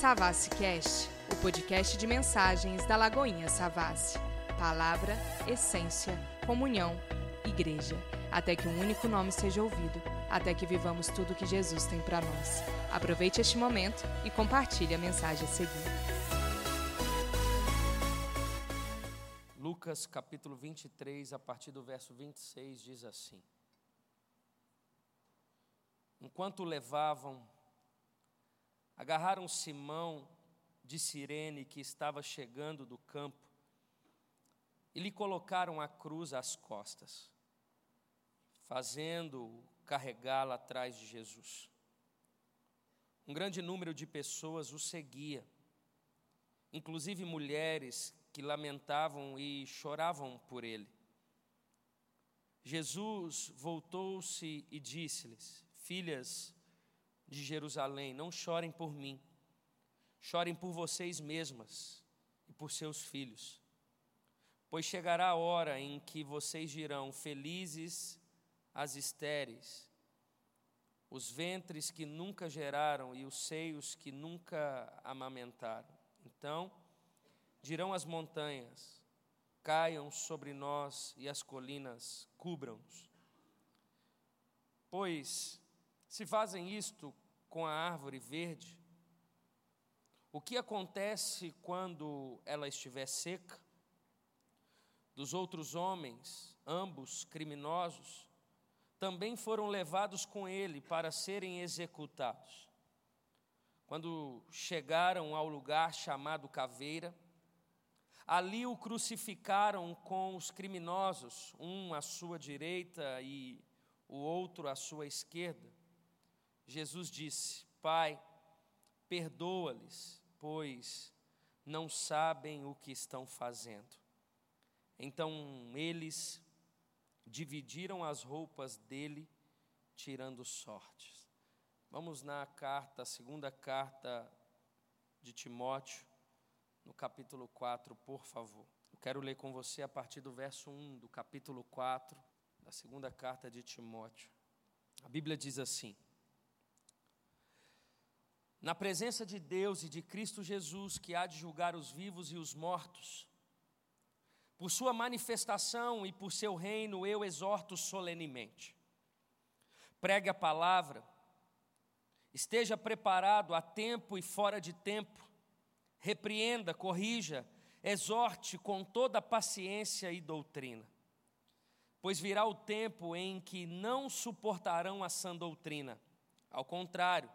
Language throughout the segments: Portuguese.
Savassi Cast, o podcast de mensagens da Lagoinha Savassi. Palavra, essência, comunhão, igreja. Até que um único nome seja ouvido, até que vivamos tudo que Jesus tem para nós. Aproveite este momento e compartilhe a mensagem a seguir. Lucas capítulo 23, a partir do verso 26, diz assim: Enquanto levavam, agarraram Simão de Cirene, que estava chegando do campo, e lhe colocaram a cruz às costas, fazendo-o carregá-la atrás de Jesus. Um grande número de pessoas o seguia, inclusive mulheres que lamentavam e choravam por ele. Jesus voltou-se e disse-lhes: Filhas de Jerusalém, não chorem por mim, chorem por vocês mesmas e por seus filhos. Pois chegará a hora em que vocês dirão: Felizes as estéreis, os ventres que nunca geraram e os seios que nunca amamentaram. Então dirão as montanhas: Caiam sobre nós e as colinas cubram-nos. Pois se fazem isto com a árvore verde, o que acontece quando ela estiver seca? Dos outros homens, ambos criminosos, também foram levados com ele para serem executados. Quando chegaram ao lugar chamado Caveira, ali o crucificaram com os criminosos, um à sua direita e o outro à sua esquerda. Jesus disse: Pai, perdoa-lhes, pois não sabem o que estão fazendo. Então eles dividiram as roupas dele, tirando sortes. Vamos na carta, segunda carta de Timóteo, no capítulo 4, por favor. Eu quero ler com você a partir do verso 1 do capítulo 4 da segunda carta de Timóteo. A Bíblia diz assim: na presença de Deus e de Cristo Jesus, que há de julgar os vivos e os mortos, por sua manifestação e por seu reino, eu exorto solenemente. Pregue a palavra, esteja preparado a tempo e fora de tempo, repreenda, corrija, exorte com toda paciência e doutrina. Pois virá o tempo em que não suportarão a sã doutrina, ao contrário,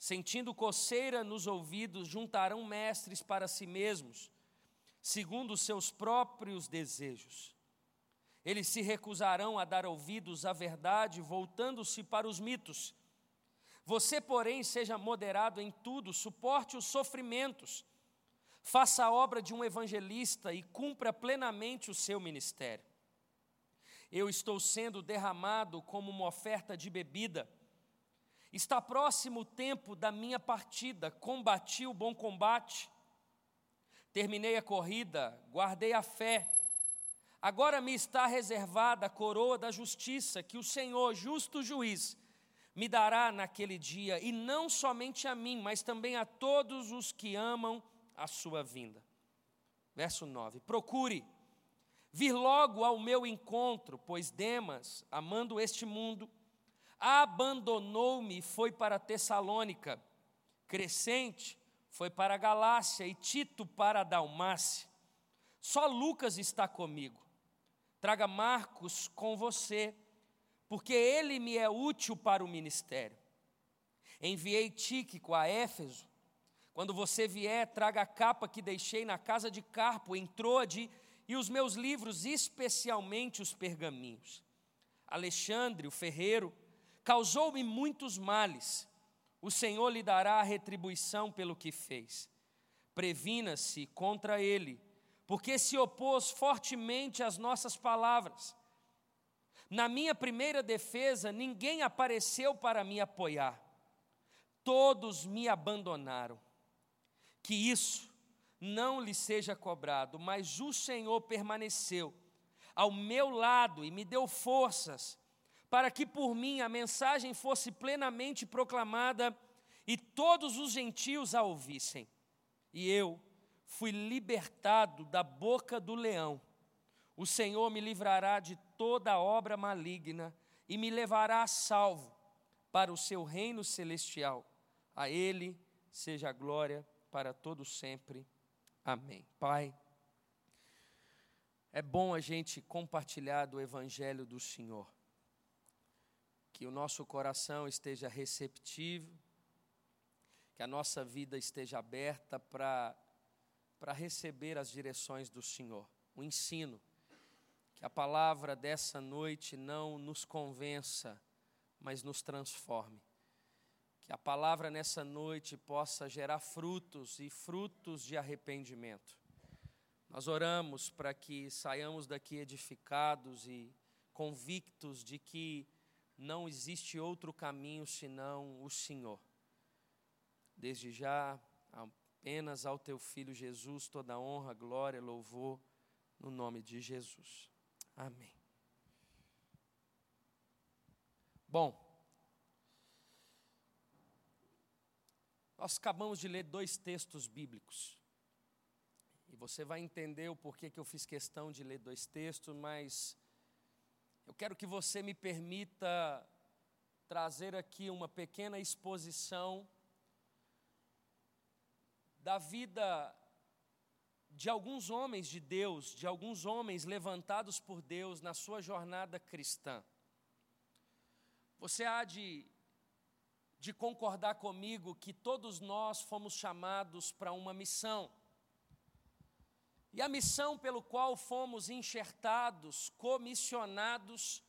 Sentindo coceira nos ouvidos, juntarão mestres para si mesmos, segundo os seus próprios desejos. Eles se recusarão a dar ouvidos à verdade, voltando-se para os mitos. Você, porém, seja moderado em tudo, suporte os sofrimentos, faça a obra de um evangelista e cumpra plenamente o seu ministério. Eu estou sendo derramado como uma oferta de bebida Está próximo o tempo da minha partida, combati o bom combate, terminei a corrida, guardei a fé. Agora me está reservada a coroa da justiça, que o Senhor, justo juiz, me dará naquele dia, e não somente a mim, mas também a todos os que amam a sua vinda. Verso 9: Procure vir logo ao meu encontro, pois Demas, amando este mundo, abandonou-me e foi para Tessalônica. Crescente foi para Galácia e Tito para Dalmácia. Só Lucas está comigo. Traga Marcos com você, porque ele me é útil para o ministério. Enviei Tíquico a Éfeso. Quando você vier, traga a capa que deixei na casa de Carpo, em Troade, e os meus livros, especialmente os pergaminhos. Alexandre, o ferreiro, causou-me muitos males. O Senhor lhe dará a retribuição pelo que fez. Previna-se contra ele, porque se opôs fortemente às nossas palavras. Na minha primeira defesa, ninguém apareceu para me apoiar. Todos me abandonaram. Que isso não lhe seja cobrado, mas o Senhor permaneceu ao meu lado e me deu forças para que por mim a mensagem fosse plenamente proclamada e todos os gentios a ouvissem. E eu fui libertado da boca do leão. O Senhor me livrará de toda obra maligna e me levará a salvo para o seu reino celestial. A Ele seja a glória para todo sempre. Amém. Pai, é bom a gente compartilhar do Evangelho do Senhor. Que o nosso coração esteja receptivo que a nossa vida esteja aberta para receber as direções do Senhor, o ensino. Que a palavra dessa noite não nos convença, mas nos transforme. Que a palavra nessa noite possa gerar frutos e frutos de arrependimento. Nós oramos para que saiamos daqui edificados e convictos de que não existe outro caminho senão o Senhor. Desde já, apenas ao teu filho Jesus, toda honra, glória, louvor, no nome de Jesus. Amém. Bom, nós acabamos de ler dois textos bíblicos. E você vai entender o porquê que eu fiz questão de ler dois textos, mas eu quero que você me permita trazer aqui uma pequena exposição da vida de alguns homens de Deus, de alguns homens levantados por Deus na sua jornada cristã. Você há de, de concordar comigo que todos nós fomos chamados para uma missão. E a missão pelo qual fomos enxertados, comissionados,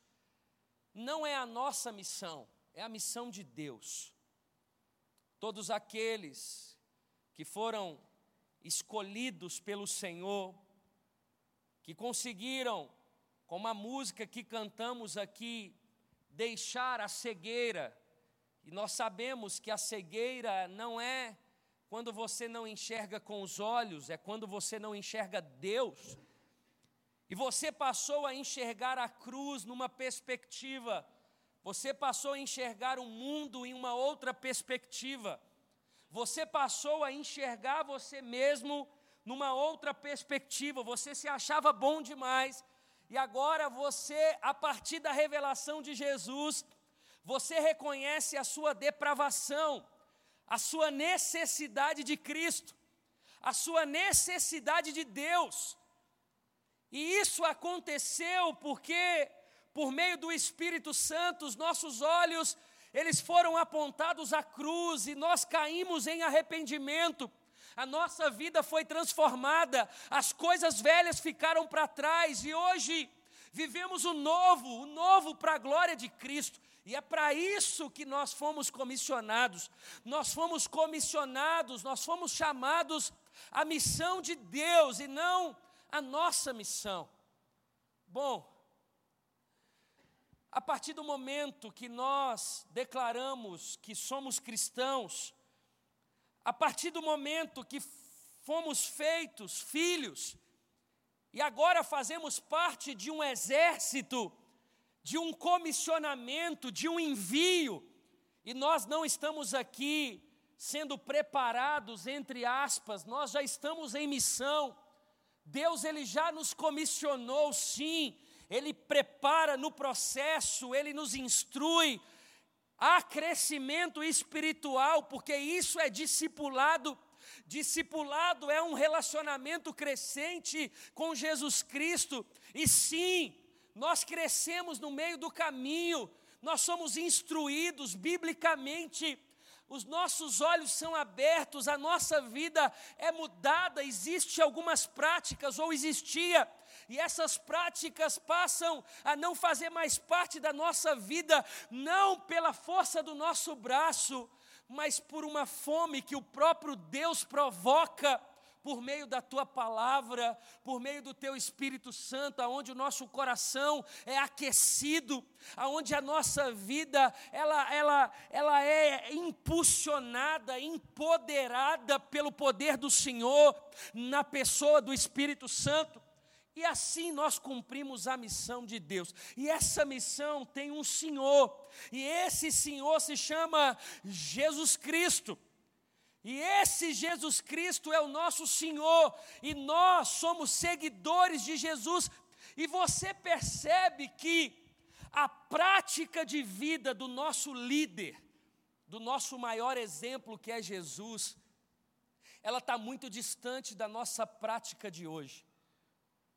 não é a nossa missão, é a missão de Deus. Todos aqueles que foram escolhidos pelo Senhor, que conseguiram, com a música que cantamos aqui, deixar a cegueira. E nós sabemos que a cegueira não é quando você não enxerga com os olhos, é quando você não enxerga Deus. E você passou a enxergar a cruz numa perspectiva, você passou a enxergar o mundo em uma outra perspectiva. Você passou a enxergar você mesmo numa outra perspectiva, você se achava bom demais, e agora você, a partir da revelação de Jesus, você reconhece a sua depravação, a sua necessidade de Cristo, a sua necessidade de Deus. E isso aconteceu porque, por meio do Espírito Santo, os nossos olhos eles foram apontados à cruz e nós caímos em arrependimento. A nossa vida foi transformada, as coisas velhas ficaram para trás e hoje vivemos o novo, o novo para a glória de Cristo. E é para isso que nós fomos comissionados. Nós fomos comissionados, nós fomos chamados à missão de Deus e não à nossa missão. Bom, a partir do momento que nós declaramos que somos cristãos, a partir do momento que fomos feitos filhos, e agora fazemos parte de um exército, de um comissionamento, de um envio, e nós não estamos aqui sendo preparados, entre aspas, nós já estamos em missão. Deus ele já nos comissionou, sim, ele prepara no processo, ele nos instrui. Há crescimento espiritual, porque isso é discipulado. Discipulado é um relacionamento crescente com Jesus Cristo. E sim, nós crescemos no meio do caminho, nós somos instruídos biblicamente. Os nossos olhos são abertos, a nossa vida é mudada, existe algumas práticas ou existia. E essas práticas passam a não fazer mais parte da nossa vida, não pela força do nosso braço, mas por uma fome que o próprio Deus provoca por meio da tua palavra, por meio do teu Espírito Santo, aonde o nosso coração é aquecido, aonde a nossa vida ela, ela, ela é impulsionada, empoderada pelo poder do Senhor na pessoa do Espírito Santo. E assim nós cumprimos a missão de Deus. E essa missão tem um Senhor, e esse Senhor se chama Jesus Cristo. E esse Jesus Cristo é o nosso Senhor, e nós somos seguidores de Jesus. E você percebe que a prática de vida do nosso líder, do nosso maior exemplo que é Jesus, ela está muito distante da nossa prática de hoje.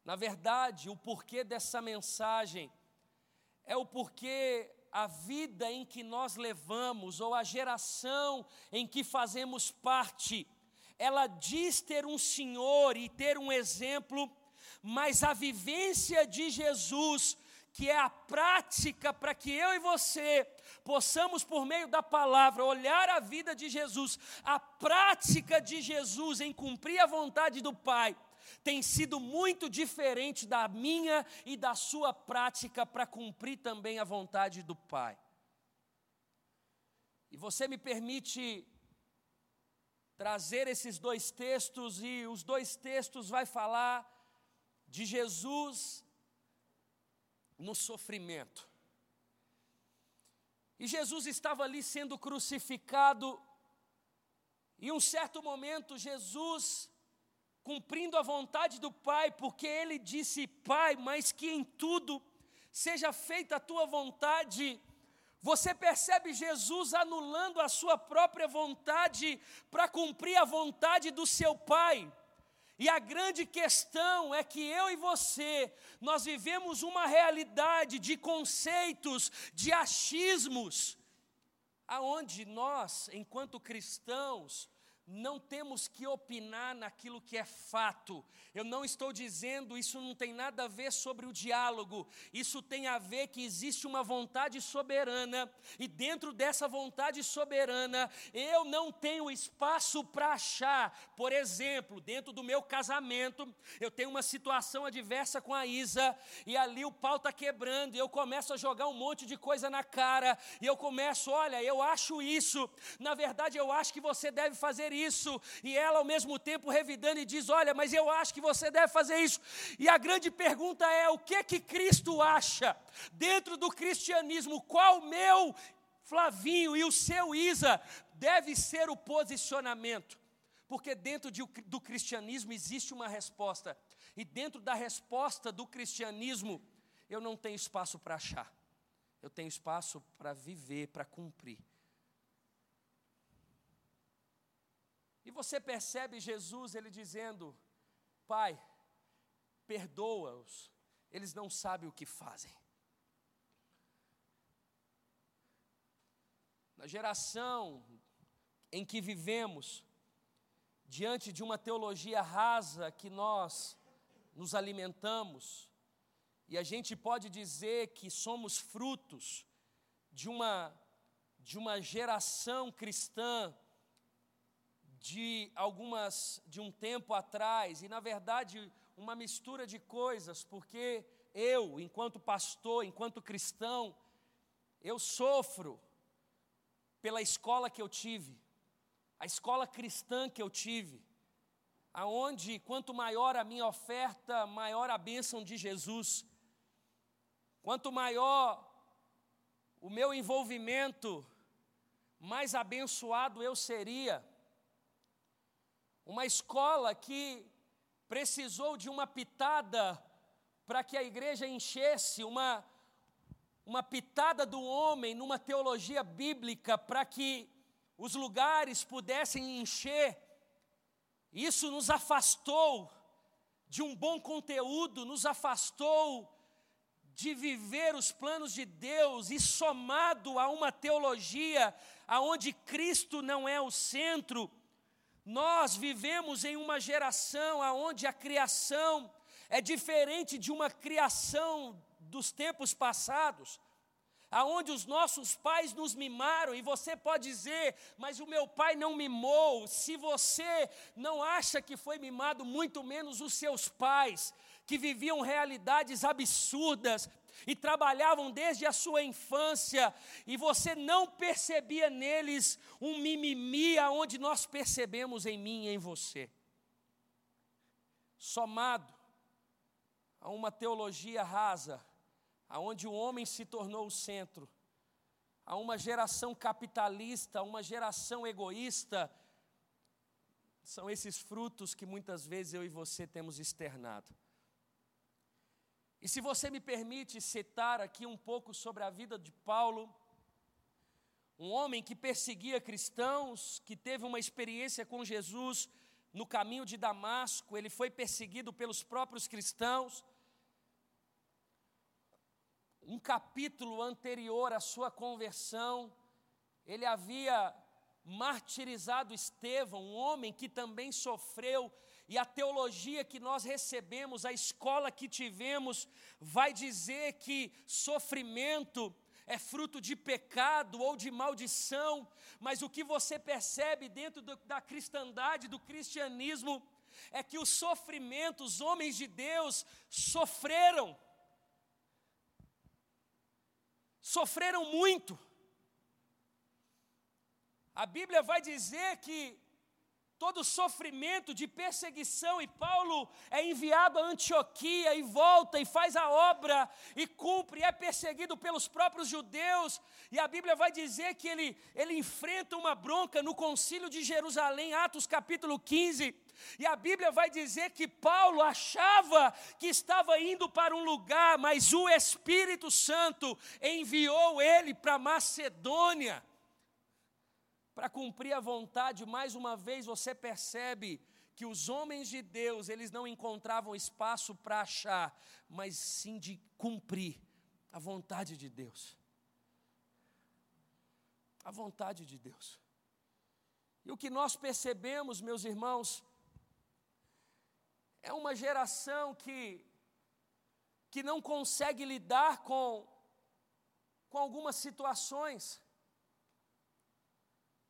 Na verdade, o porquê dessa mensagem é o porquê a vida em que nós levamos, ou a geração em que fazemos parte, ela diz ter um Senhor e ter um exemplo, mas a vivência de Jesus, que é a prática para que eu e você possamos, por meio da palavra, olhar a vida de Jesus, a prática de Jesus em cumprir a vontade do Pai, tem sido muito diferente da minha e da sua prática para cumprir também a vontade do Pai. E você me permite trazer esses dois textos e os dois textos vai falar de Jesus no sofrimento. E Jesus estava ali sendo crucificado, e um certo momento Jesus cumprindo a vontade do Pai, porque ele disse: Pai, mas que em tudo seja feita a tua vontade. Você percebe Jesus anulando a sua própria vontade para cumprir a vontade do seu Pai. E a grande questão é que eu e você, nós vivemos uma realidade de conceitos, de achismos, aonde nós, enquanto cristãos, não temos que opinar naquilo que é fato. Eu não estou dizendo isso não tem nada a ver sobre o diálogo. Isso tem a ver que existe uma vontade soberana e dentro dessa vontade soberana eu não tenho espaço para achar. Por exemplo, dentro do meu casamento, eu tenho uma situação adversa com a Isa e ali o pau está quebrando e eu começo a jogar um monte de coisa na cara e eu começo, olha, eu acho isso. Na verdade, eu acho que você deve fazer isso, e ela ao mesmo tempo revidando e diz: Olha, mas eu acho que você deve fazer isso. E a grande pergunta é: o que que Cristo acha dentro do cristianismo? Qual o meu Flavinho e o seu Isa deve ser o posicionamento? Porque dentro de, do cristianismo existe uma resposta, e dentro da resposta do cristianismo, eu não tenho espaço para achar, eu tenho espaço para viver, para cumprir. E você percebe Jesus ele dizendo: Pai, perdoa-os, eles não sabem o que fazem. Na geração em que vivemos, diante de uma teologia rasa que nós nos alimentamos, e a gente pode dizer que somos frutos de uma, de uma geração cristã de algumas de um tempo atrás e na verdade uma mistura de coisas, porque eu, enquanto pastor, enquanto cristão, eu sofro pela escola que eu tive, a escola cristã que eu tive, aonde quanto maior a minha oferta, maior a bênção de Jesus. Quanto maior o meu envolvimento, mais abençoado eu seria. Uma escola que precisou de uma pitada para que a igreja enchesse, uma, uma pitada do homem numa teologia bíblica para que os lugares pudessem encher. Isso nos afastou de um bom conteúdo, nos afastou de viver os planos de Deus e somado a uma teologia aonde Cristo não é o centro, nós vivemos em uma geração onde a criação é diferente de uma criação dos tempos passados, aonde os nossos pais nos mimaram, e você pode dizer, mas o meu pai não mimou. Se você não acha que foi mimado, muito menos os seus pais, que viviam realidades absurdas, e trabalhavam desde a sua infância, e você não percebia neles um mimimi aonde nós percebemos em mim e em você. Somado a uma teologia rasa, aonde o homem se tornou o centro, a uma geração capitalista, a uma geração egoísta, são esses frutos que muitas vezes eu e você temos externado. E se você me permite citar aqui um pouco sobre a vida de Paulo, um homem que perseguia cristãos, que teve uma experiência com Jesus no caminho de Damasco, ele foi perseguido pelos próprios cristãos. Um capítulo anterior à sua conversão, ele havia martirizado Estevão, um homem que também sofreu, e a teologia que nós recebemos, a escola que tivemos, vai dizer que sofrimento é fruto de pecado ou de maldição, mas o que você percebe dentro do, da cristandade, do cristianismo, é que os sofrimentos, os homens de Deus sofreram, sofreram muito. A Bíblia vai dizer que todo sofrimento de perseguição, e Paulo é enviado a Antioquia e volta e faz a obra e cumpre, é perseguido pelos próprios judeus, e a Bíblia vai dizer que ele, ele enfrenta uma bronca no concílio de Jerusalém, Atos capítulo 15. E a Bíblia vai dizer que Paulo achava que estava indo para um lugar, mas o Espírito Santo enviou ele para Macedônia para cumprir a vontade, mais uma vez você percebe que os homens de Deus, eles não encontravam espaço para achar, mas sim de cumprir a vontade de Deus. A vontade de Deus. E o que nós percebemos, meus irmãos, é uma geração que que não consegue lidar com com algumas situações.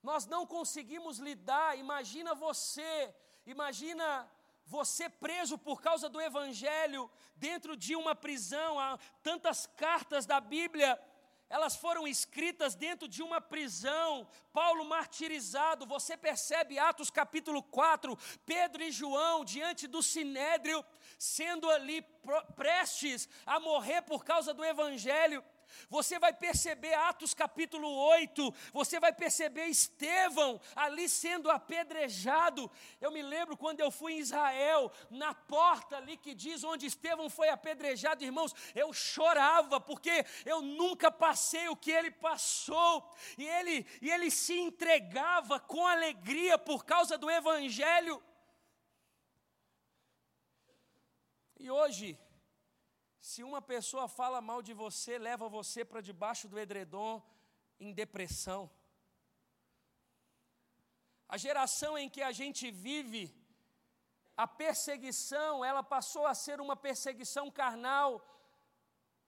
Nós não conseguimos lidar. Imagina você, imagina você preso por causa do Evangelho, dentro de uma prisão. Há tantas cartas da Bíblia, elas foram escritas dentro de uma prisão. Paulo martirizado, você percebe Atos capítulo 4, Pedro e João diante do sinédrio, sendo ali prestes a morrer por causa do Evangelho. Você vai perceber Atos capítulo 8, você vai perceber Estevão ali sendo apedrejado. Eu me lembro quando eu fui em Israel, na porta ali que diz onde Estevão foi apedrejado, irmãos, eu chorava porque eu nunca passei o que ele passou. E ele, e ele se entregava com alegria por causa do evangelho. E hoje, se uma pessoa fala mal de você, leva você para debaixo do edredom em depressão. A geração em que a gente vive, a perseguição, ela passou a ser uma perseguição carnal,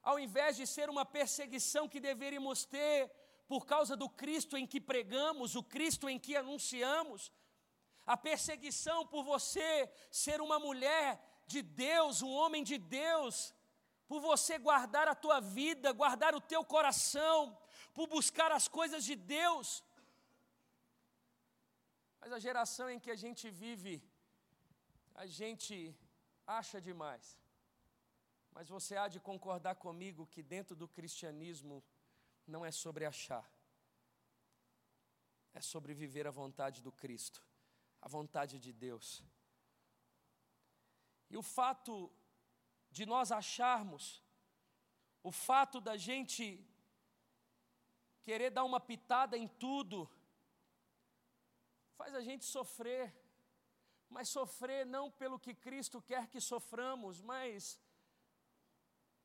ao invés de ser uma perseguição que deveríamos ter por causa do Cristo em que pregamos, o Cristo em que anunciamos. A perseguição por você ser uma mulher de Deus, um homem de Deus, por você guardar a tua vida, guardar o teu coração, por buscar as coisas de Deus. Mas a geração em que a gente vive, a gente acha demais. Mas você há de concordar comigo que dentro do cristianismo não é sobre achar, é sobre viver a vontade do Cristo, a vontade de Deus. E o fato de nós acharmos o fato da gente querer dar uma pitada em tudo, faz a gente sofrer, mas sofrer não pelo que Cristo quer que soframos, mas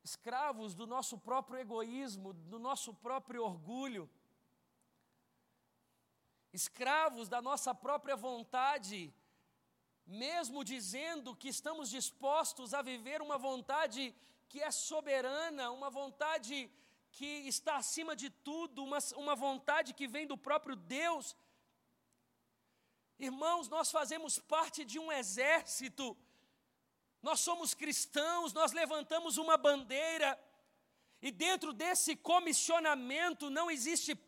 escravos do nosso próprio egoísmo, do nosso próprio orgulho, escravos da nossa própria vontade, mesmo dizendo que estamos dispostos a viver uma vontade que é soberana, uma vontade que está acima de tudo, uma, uma vontade que vem do próprio Deus. Irmãos, nós fazemos parte de um exército, nós somos cristãos, nós levantamos uma bandeira, E dentro desse comissionamento não existe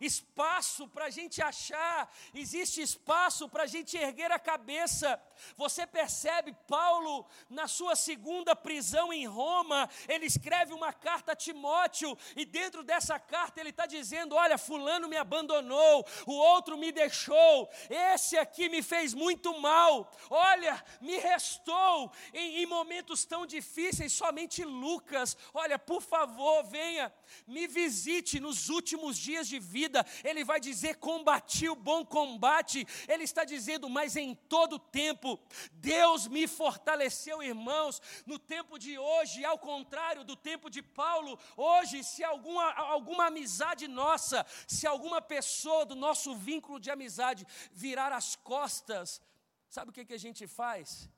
espaço para a gente achar, existe espaço para a gente erguer a cabeça. Você percebe, Paulo, na sua segunda prisão em Roma, ele escreve uma carta a Timóteo, e dentro dessa carta ele está dizendo: Olha, Fulano me abandonou, o outro me deixou, esse aqui me fez muito mal, olha, me restou em, em momentos tão difíceis, somente Lucas, olha, por favor favor, venha, me visite nos últimos dias de vida. Ele vai dizer: combati o bom combate. Ele está dizendo, mas em todo tempo, Deus me fortaleceu, irmãos. No tempo de hoje, ao contrário do tempo de Paulo, hoje, se alguma, alguma amizade nossa, se alguma pessoa do nosso vínculo de amizade virar as costas, sabe o que, que a gente faz?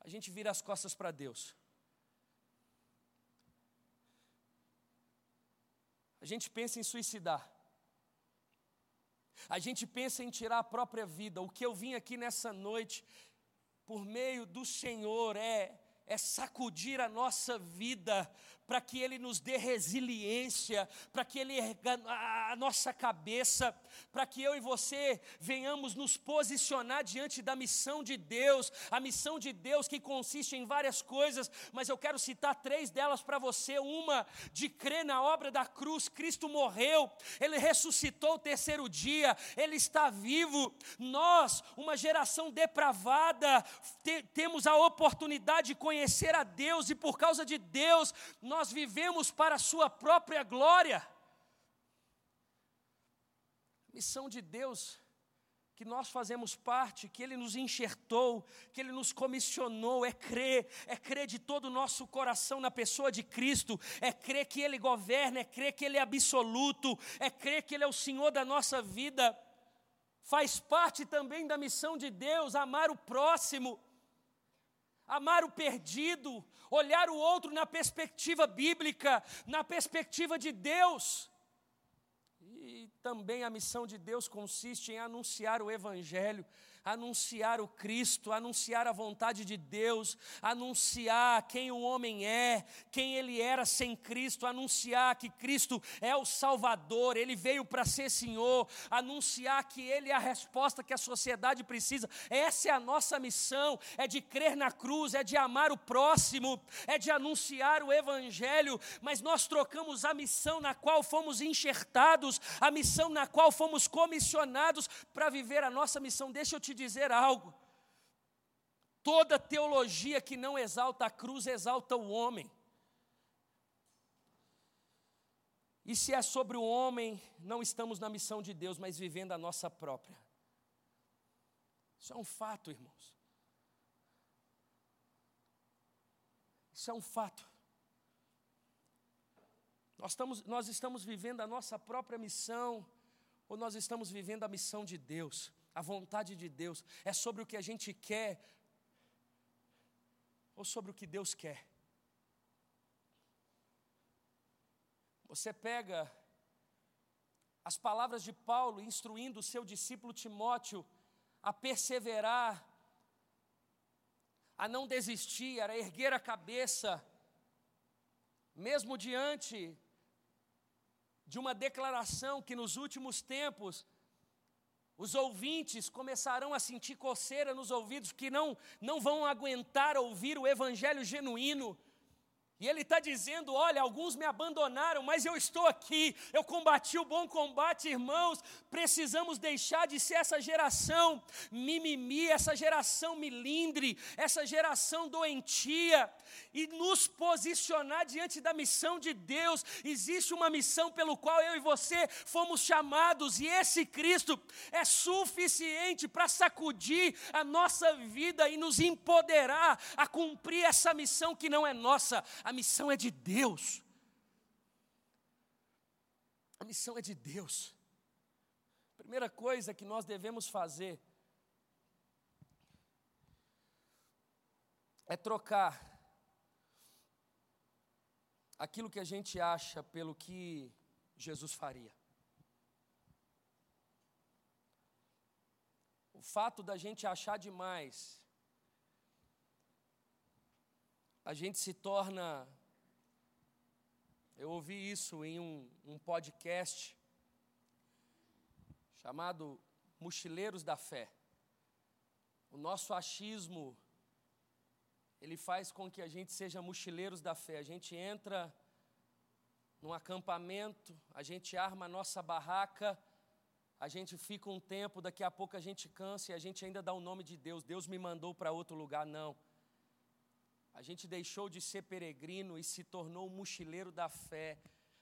A gente vira as costas para Deus. A gente pensa em suicidar. A gente pensa em tirar a própria vida. O que eu vim aqui nessa noite, por meio do Senhor, é, é sacudir a nossa vida para que Ele nos dê resiliência, para que Ele erga a nossa cabeça, para que eu e você venhamos nos posicionar diante da missão de Deus, a missão de Deus que consiste em várias coisas, mas eu quero citar três delas para você. Uma, de crer na obra da cruz, Cristo morreu, Ele ressuscitou o terceiro dia, Ele está vivo. Nós, uma geração depravada, te, temos a oportunidade de conhecer a Deus e por causa de Deus, nós nós vivemos para a Sua própria glória. Missão de Deus, que nós fazemos parte, que Ele nos enxertou, que Ele nos comissionou, é crer, é crer de todo o nosso coração na pessoa de Cristo, é crer que Ele governa, é crer que Ele é absoluto, é crer que Ele é o Senhor da nossa vida. Faz parte também da missão de Deus amar o próximo amar o perdido, olhar o outro na perspectiva bíblica, na perspectiva de Deus. E também a missão de Deus consiste em anunciar o Evangelho, anunciar o Cristo, anunciar a vontade de Deus, anunciar quem o homem é, quem ele era sem Cristo, anunciar que Cristo é o Salvador, ele veio para ser Senhor, anunciar que ele é a resposta que a sociedade precisa. Essa é a nossa missão: é de crer na cruz, é de amar o próximo, é de anunciar o Evangelho, mas nós trocamos a missão na qual fomos enxertados, a missão na qual fomos comissionados para viver a nossa missão. Deixa eu te dizer algo. Toda teologia que não exalta a cruz exalta o homem. E se é sobre o homem, não estamos na missão de Deus, mas vivendo a nossa própria. Isso é um fato, irmãos. Isso é um fato. Nós estamos, nós estamos vivendo a nossa própria missão, ou nós estamos vivendo a missão de Deus? A vontade de Deus, é sobre o que a gente quer ou sobre o que Deus quer. Você pega as palavras de Paulo instruindo o seu discípulo Timóteo a perseverar, a não desistir, a erguer a cabeça, mesmo diante de uma declaração que nos últimos tempos os ouvintes começarão a sentir coceira nos ouvidos, que não, não vão aguentar ouvir o evangelho genuíno. E ele está dizendo: olha, alguns me abandonaram, mas eu estou aqui, eu combati o bom combate, irmãos. Precisamos deixar de ser essa geração mimimi, essa geração milindre, essa geração doentia, e nos posicionar diante da missão de Deus. Existe uma missão pelo qual eu e você fomos chamados, e esse Cristo é suficiente para sacudir a nossa vida e nos empoderar a cumprir essa missão que não é nossa a missão é de Deus. A missão é de Deus. Primeira coisa que nós devemos fazer é trocar aquilo que a gente acha pelo que Jesus faria. O fato da gente achar demais a gente se torna Eu ouvi isso em um, um podcast chamado Mochileiros da Fé. O nosso achismo, ele faz com que a gente seja mochileiros da fé. A gente entra num acampamento, a gente arma a nossa barraca, a gente fica um tempo, daqui a pouco a gente cansa e a gente ainda dá o nome de Deus. Deus me mandou para outro lugar, não. A gente deixou de ser peregrino e se tornou um mochileiro da fé.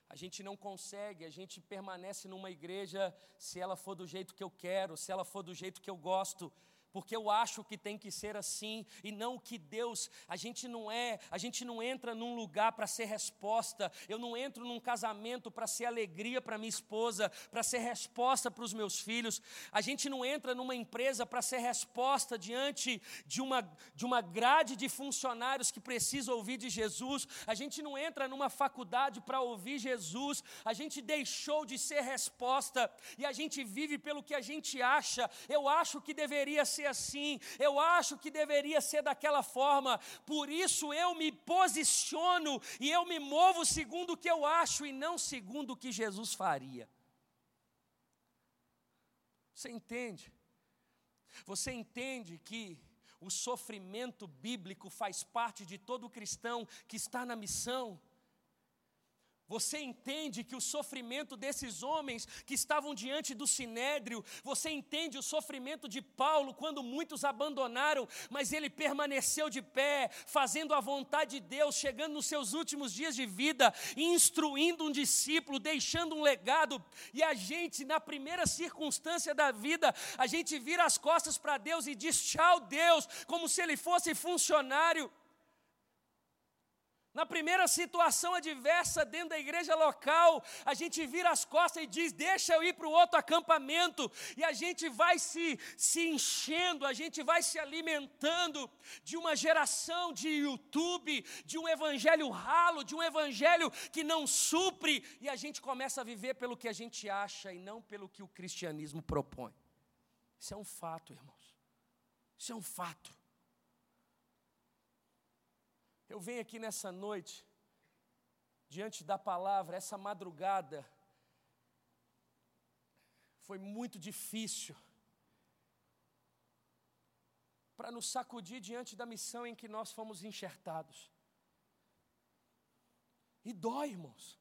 A gente não consegue, a gente permanece numa igreja se ela for do jeito que eu quero, se ela for do jeito que eu gosto, porque eu acho que tem que ser assim e não o que Deus, a gente não é, a gente não entra num lugar para ser resposta, eu não entro num casamento para ser alegria para minha esposa, para ser resposta para os meus filhos, a gente não entra numa empresa para ser resposta diante de uma, de uma grade de funcionários que precisa ouvir de Jesus, a gente não entra numa faculdade para ouvir Jesus, a gente deixou de ser resposta e a gente vive pelo que a gente acha, eu acho que deveria ser ser assim, eu acho que deveria ser daquela forma, por isso eu me posiciono e eu me movo segundo o que eu acho e não segundo o que Jesus faria. Você entende? Você entende que o sofrimento bíblico faz parte de todo cristão que está na missão? Você entende que o sofrimento desses homens que estavam diante do sinédrio, você entende o sofrimento de Paulo quando muitos abandonaram, mas ele permaneceu de pé, fazendo a vontade de Deus, chegando nos seus últimos dias de vida, instruindo um discípulo, deixando um legado. E a gente, na primeira circunstância da vida, a gente vira as costas para Deus e diz tchau, Deus, como se ele fosse funcionário. Na primeira situação adversa dentro da igreja local, a gente vira as costas e diz: Deixa eu ir para o outro acampamento, e a gente vai se, se enchendo, a gente vai se alimentando de uma geração de YouTube, de um evangelho ralo, de um evangelho que não supre, e a gente começa a viver pelo que a gente acha e não pelo que o cristianismo propõe. Isso é um fato, irmãos. Isso é um fato. Eu venho aqui nessa noite, diante da palavra, essa madrugada, foi muito difícil para nos sacudir diante da missão em que nós fomos enxertados. E dói, irmãos.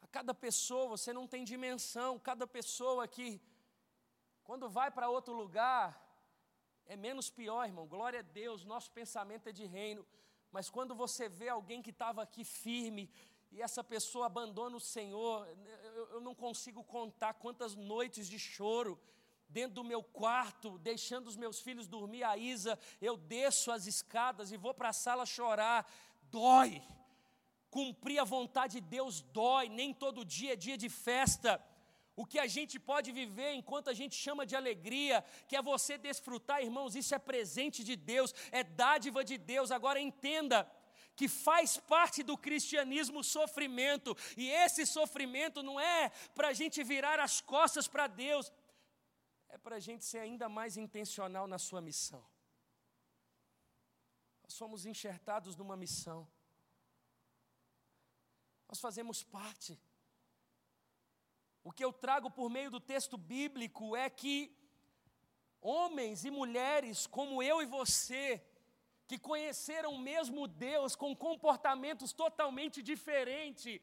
A cada pessoa, você não tem dimensão, cada pessoa que, quando vai para outro lugar, é menos pior, irmão. Glória a Deus, nosso pensamento é de reino. Mas quando você vê alguém que estava aqui firme e essa pessoa abandona o Senhor, eu, eu não consigo contar quantas noites de choro dentro do meu quarto, deixando os meus filhos dormir. A Isa, eu desço as escadas e vou para a sala chorar. Dói. Cumprir a vontade de Deus dói. Nem todo dia é dia de festa. O que a gente pode viver enquanto a gente chama de alegria, que é você desfrutar, irmãos, isso é presente de Deus, é dádiva de Deus. Agora entenda que faz parte do cristianismo sofrimento, e esse sofrimento não é para a gente virar as costas para Deus, é para a gente ser ainda mais intencional na sua missão. Nós somos enxertados numa missão, nós fazemos parte. O que eu trago por meio do texto bíblico é que homens e mulheres como eu e você, que conheceram o mesmo Deus com comportamentos totalmente diferentes,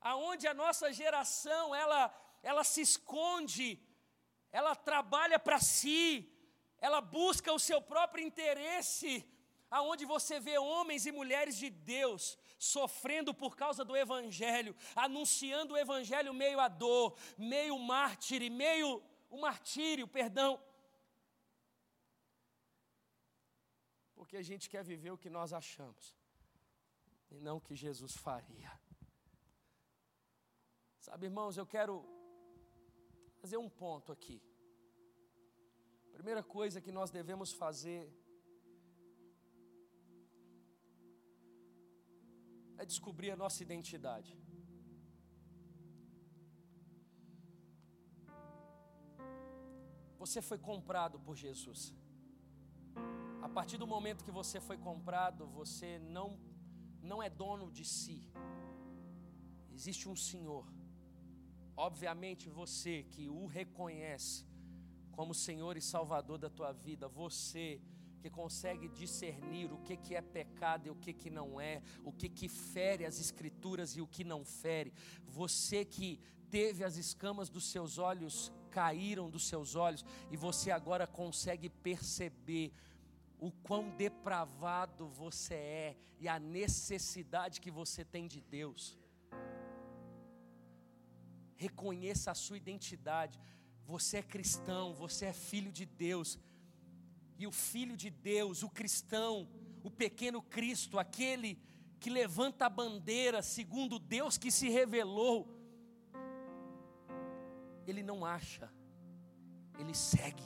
aonde a nossa geração ela ela se esconde, ela trabalha para si, ela busca o seu próprio interesse, aonde você vê homens e mulheres de Deus sofrendo por causa do Evangelho, anunciando o Evangelho meio a dor, meio mártir, meio o martírio, perdão. Porque a gente quer viver o que nós achamos, e não o que Jesus faria. Sabe, irmãos, eu quero fazer um ponto aqui. Primeira coisa que nós devemos fazer é descobrir a nossa identidade. Você foi comprado por Jesus. A partir do momento que você foi comprado, você não não é dono de si. existe um Senhor. Obviamente, você que o reconhece como Senhor e Salvador da tua vida, você que consegue discernir o que, que é pecado e o que, que não é, o que, que fere as Escrituras e o que não fere, você que teve as escamas dos seus olhos caíram dos seus olhos e você agora consegue perceber o quão depravado você é e a necessidade que você tem de Deus. Reconheça a sua identidade. Você é cristão, você é filho de Deus. E o filho de Deus, o cristão, o pequeno Cristo, aquele que levanta a bandeira segundo Deus que se revelou, ele não acha, ele segue.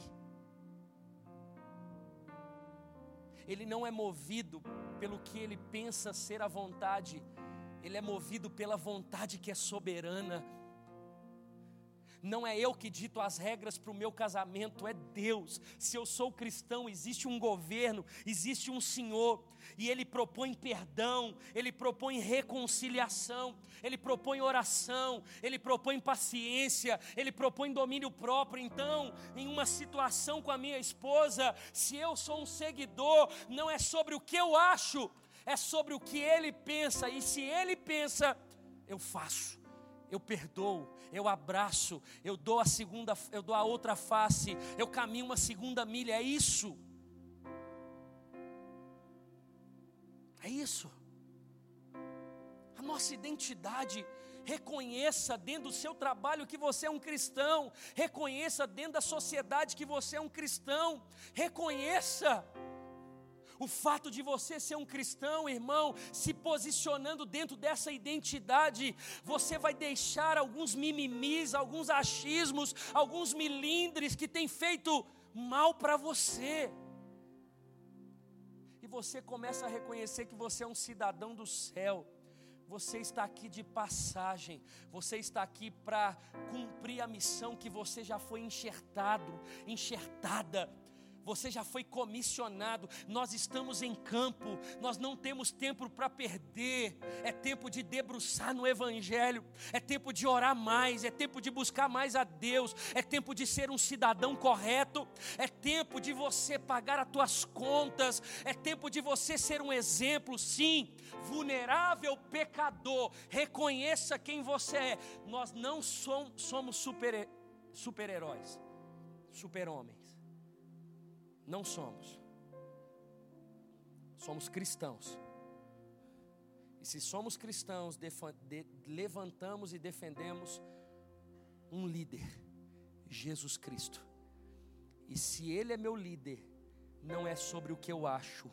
Ele não é movido pelo que ele pensa ser a vontade, ele é movido pela vontade que é soberana não é eu que dito as regras para o meu casamento, é Deus. Se eu sou cristão, existe um governo, existe um Senhor, e Ele propõe perdão, Ele propõe reconciliação, Ele propõe oração, Ele propõe paciência, Ele propõe domínio próprio. Então, em uma situação com a minha esposa, se eu sou um seguidor, não é sobre o que eu acho, é sobre o que Ele pensa, e se Ele pensa, eu faço eu perdoo, eu abraço, eu dou a segunda, eu dou a outra face, eu caminho uma segunda milha, é isso. É isso. A nossa identidade reconheça dentro do seu trabalho que você é um cristão, reconheça dentro da sociedade que você é um cristão, reconheça. O fato de você ser um cristão, irmão, se posicionando dentro dessa identidade, você vai deixar alguns mimimis, alguns achismos, alguns milindres que têm feito mal para você. E você começa a reconhecer que você é um cidadão do céu. Você está aqui de passagem, você está aqui para cumprir a missão que você já foi enxertado, enxertada você já foi comissionado, nós estamos em campo, nós não temos tempo para perder, é tempo de debruçar no Evangelho, é tempo de orar mais, é tempo de buscar mais a Deus, é tempo de ser um cidadão correto, é tempo de você pagar as tuas contas, é tempo de você ser um exemplo, sim, vulnerável pecador, reconheça quem você é, nós não somos super-heróis, super, super-homens não somos. Somos cristãos. E se somos cristãos, levantamos e defendemos um líder, Jesus Cristo. E se Ele é meu líder, não é sobre o que eu acho,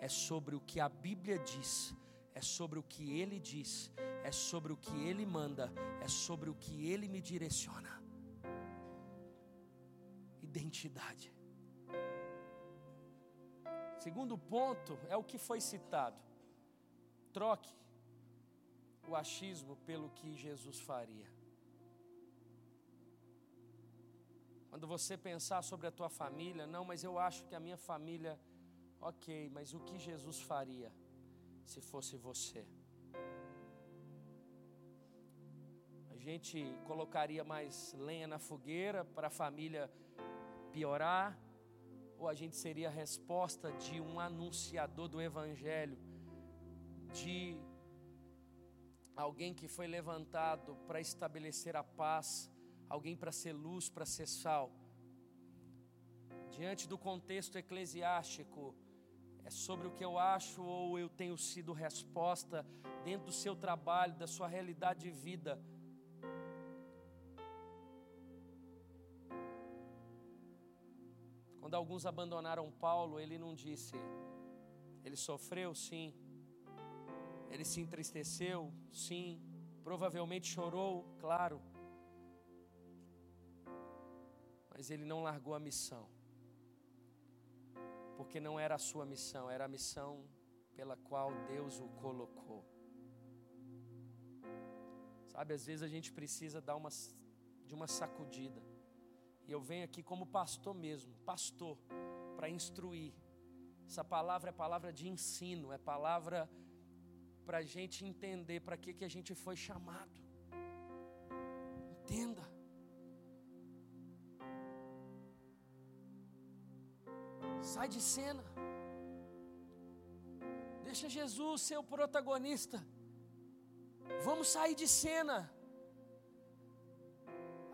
é sobre o que a Bíblia diz, é sobre o que Ele diz, é sobre o que Ele manda, é sobre o que Ele me direciona. Identidade. Segundo ponto é o que foi citado. Troque o achismo pelo que Jesus faria. Quando você pensar sobre a tua família, não, mas eu acho que a minha família, ok, mas o que Jesus faria se fosse você? A gente colocaria mais lenha na fogueira para a família piorar, ou a gente seria a resposta de um anunciador do Evangelho, de alguém que foi levantado para estabelecer a paz, alguém para ser luz, para ser sal. Diante do contexto eclesiástico, é sobre o que eu acho ou eu tenho sido resposta dentro do seu trabalho, da sua realidade de vida Quando alguns abandonaram Paulo, ele não disse, ele sofreu, sim, ele se entristeceu, sim, provavelmente chorou, claro, mas ele não largou a missão, porque não era a sua missão, era a missão pela qual Deus o colocou. Sabe, às vezes a gente precisa dar uma, de uma sacudida. E eu venho aqui como pastor mesmo, pastor, para instruir. Essa palavra é palavra de ensino, é palavra para a gente entender para que, que a gente foi chamado. Entenda. Sai de cena. Deixa Jesus ser o protagonista. Vamos sair de cena.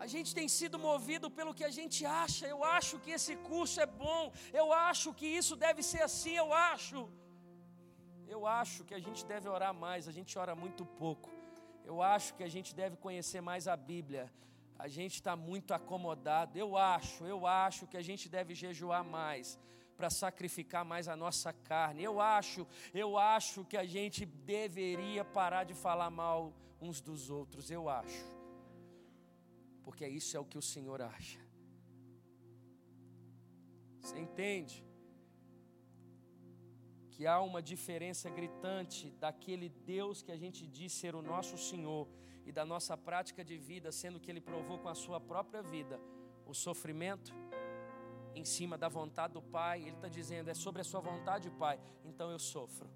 A gente tem sido movido pelo que a gente acha. Eu acho que esse curso é bom. Eu acho que isso deve ser assim. Eu acho. Eu acho que a gente deve orar mais. A gente ora muito pouco. Eu acho que a gente deve conhecer mais a Bíblia. A gente está muito acomodado. Eu acho, eu acho que a gente deve jejuar mais para sacrificar mais a nossa carne. Eu acho, eu acho que a gente deveria parar de falar mal uns dos outros. Eu acho. Porque isso é o que o Senhor acha. Você entende? Que há uma diferença gritante daquele Deus que a gente diz ser o nosso Senhor e da nossa prática de vida, sendo que Ele provou com a sua própria vida o sofrimento em cima da vontade do Pai, Ele está dizendo: é sobre a sua vontade, Pai, então eu sofro.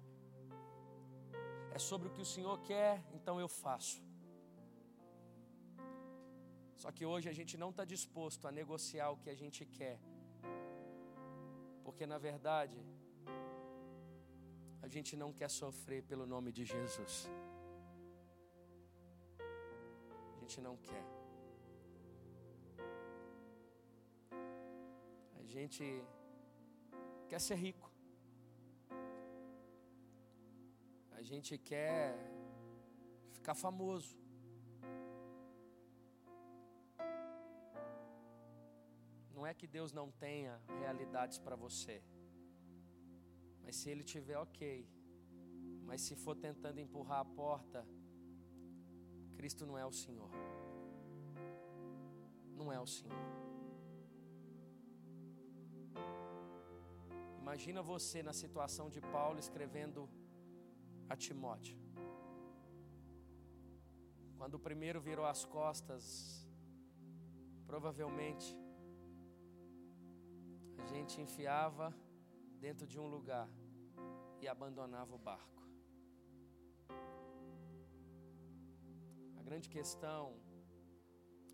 É sobre o que o Senhor quer, então eu faço. Só que hoje a gente não está disposto a negociar o que a gente quer, porque na verdade, a gente não quer sofrer pelo nome de Jesus. A gente não quer. gente quer ser rico. A gente quer ficar famoso. Que Deus não tenha realidades para você. Mas se Ele tiver, ok. Mas se for tentando empurrar a porta, Cristo não é o Senhor. Não é o Senhor. Imagina você na situação de Paulo escrevendo a Timóteo. Quando o primeiro virou as costas, provavelmente gente enfiava dentro de um lugar e abandonava o barco. A grande questão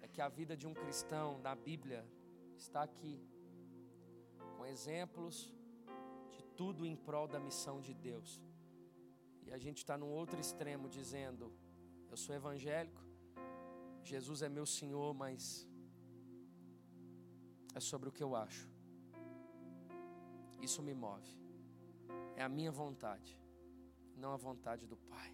é que a vida de um cristão na Bíblia está aqui, com exemplos tudo em prol da missão de Deus. E a gente está num outro extremo dizendo: eu sou evangélico, Jesus é meu Senhor, mas é sobre o que eu acho. Isso me move. É a minha vontade, não a vontade do Pai.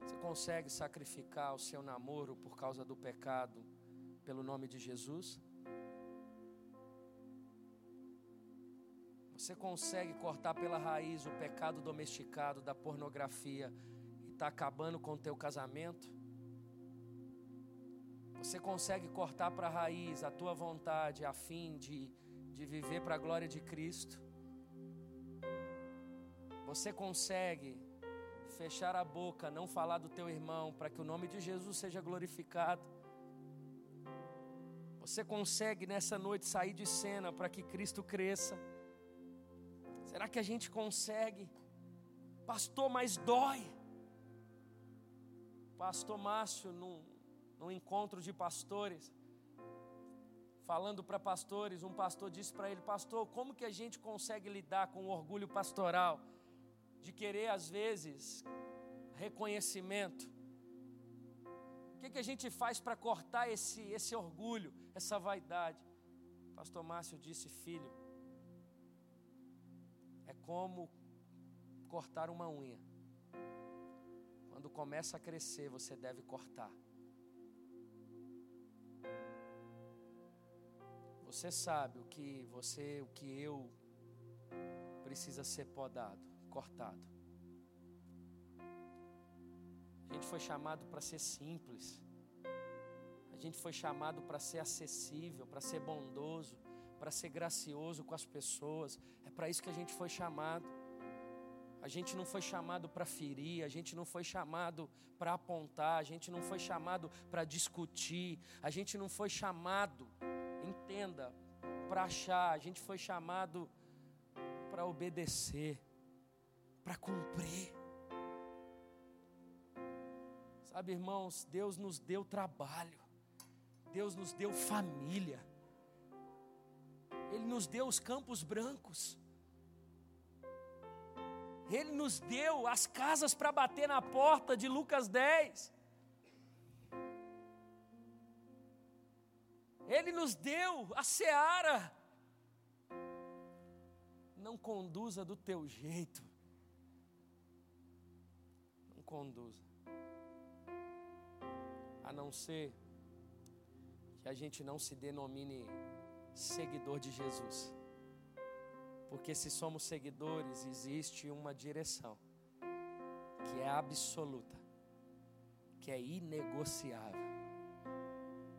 Você consegue sacrificar o seu namoro por causa do pecado pelo nome de Jesus? Você consegue cortar pela raiz o pecado domesticado da pornografia e está acabando com o teu casamento? Você consegue cortar para a raiz a tua vontade a fim de, de viver para a glória de Cristo? Você consegue fechar a boca, não falar do teu irmão, para que o nome de Jesus seja glorificado? Você consegue nessa noite sair de cena para que Cristo cresça? Será que a gente consegue? Pastor, mas dói. Pastor Márcio, num, num encontro de pastores, falando para pastores, um pastor disse para ele: Pastor, como que a gente consegue lidar com o orgulho pastoral, de querer às vezes reconhecimento? O que, que a gente faz para cortar esse, esse orgulho, essa vaidade? Pastor Márcio disse: Filho, como cortar uma unha. Quando começa a crescer, você deve cortar. Você sabe o que você, o que eu precisa ser podado, cortado. A gente foi chamado para ser simples. A gente foi chamado para ser acessível, para ser bondoso, para ser gracioso com as pessoas. É para isso que a gente foi chamado. A gente não foi chamado para ferir, a gente não foi chamado para apontar, a gente não foi chamado para discutir, a gente não foi chamado, entenda, para achar, a gente foi chamado para obedecer, para cumprir. Sabe, irmãos, Deus nos deu trabalho, Deus nos deu família, Ele nos deu os campos brancos, Ele nos deu as casas para bater na porta de Lucas 10. Ele nos deu a seara. Não conduza do teu jeito. Não conduza. A não ser que a gente não se denomine seguidor de Jesus. Porque se somos seguidores, existe uma direção que é absoluta, que é inegociável.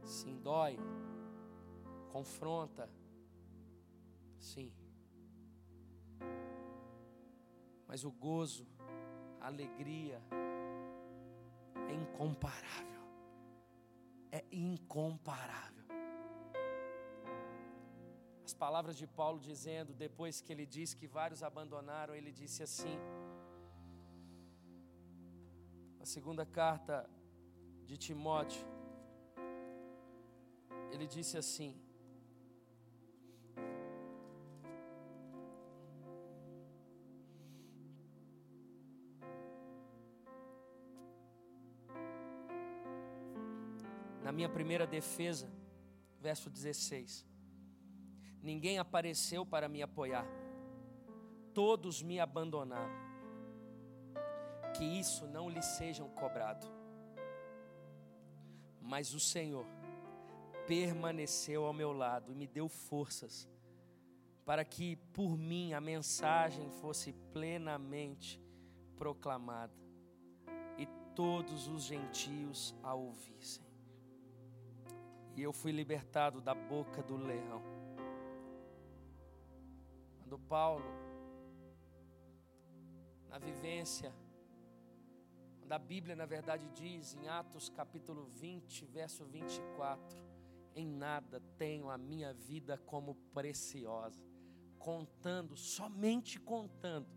Sim, dói, confronta, sim. Mas o gozo, a alegria é incomparável. É incomparável. As palavras de Paulo dizendo, depois que ele disse que vários abandonaram, ele disse assim: a segunda carta de Timóteo, ele disse assim: minha primeira defesa, verso 16: Ninguém apareceu para me apoiar, todos me abandonaram. Que isso não lhe sejam cobrado. Mas o Senhor permaneceu ao meu lado e me deu forças para que por mim a mensagem fosse plenamente proclamada e todos os gentios a ouvissem e eu fui libertado da boca do leão. Quando Paulo, na vivência, quando a Bíblia na verdade diz em Atos capítulo 20, verso 24: Em nada tenho a minha vida como preciosa, contando, somente contando,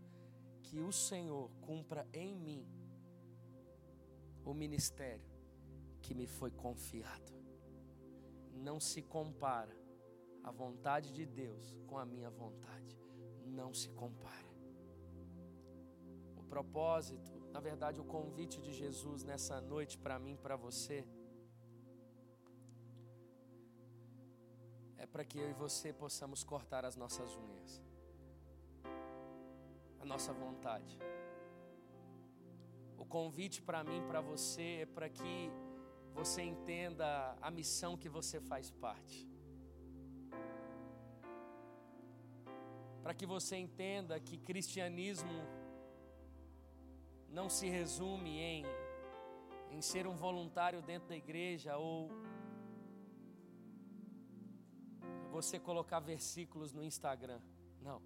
que o Senhor cumpra em mim o ministério que me foi confiado não se compara a vontade de Deus com a minha vontade. Não se compara. O propósito, na verdade, o convite de Jesus nessa noite para mim, para você, é para que eu e você possamos cortar as nossas unhas, a nossa vontade. O convite para mim, para você, é para que você entenda a missão que você faz parte. Para que você entenda que cristianismo não se resume em, em ser um voluntário dentro da igreja ou você colocar versículos no Instagram. Não.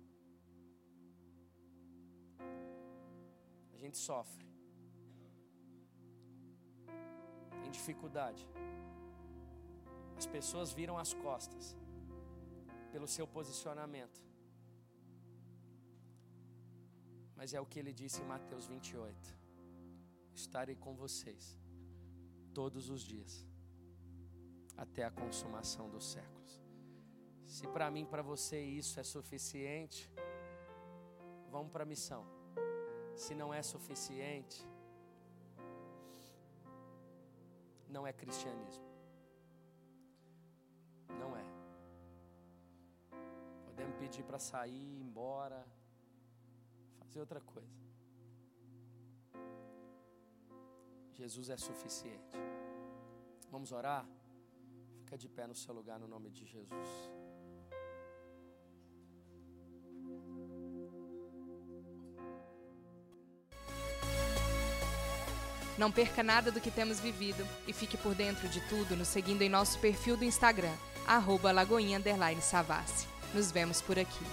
A gente sofre. Dificuldade. As pessoas viram as costas pelo seu posicionamento. Mas é o que ele disse em Mateus 28: Estarei com vocês todos os dias, até a consumação dos séculos. Se para mim, para você isso é suficiente, vamos para a missão. Se não é suficiente, não é cristianismo. Não é. Podemos pedir para sair, ir embora, fazer outra coisa. Jesus é suficiente. Vamos orar? Fica de pé no seu lugar no nome de Jesus. Não perca nada do que temos vivido e fique por dentro de tudo nos seguindo em nosso perfil do Instagram, arroba. Nos vemos por aqui.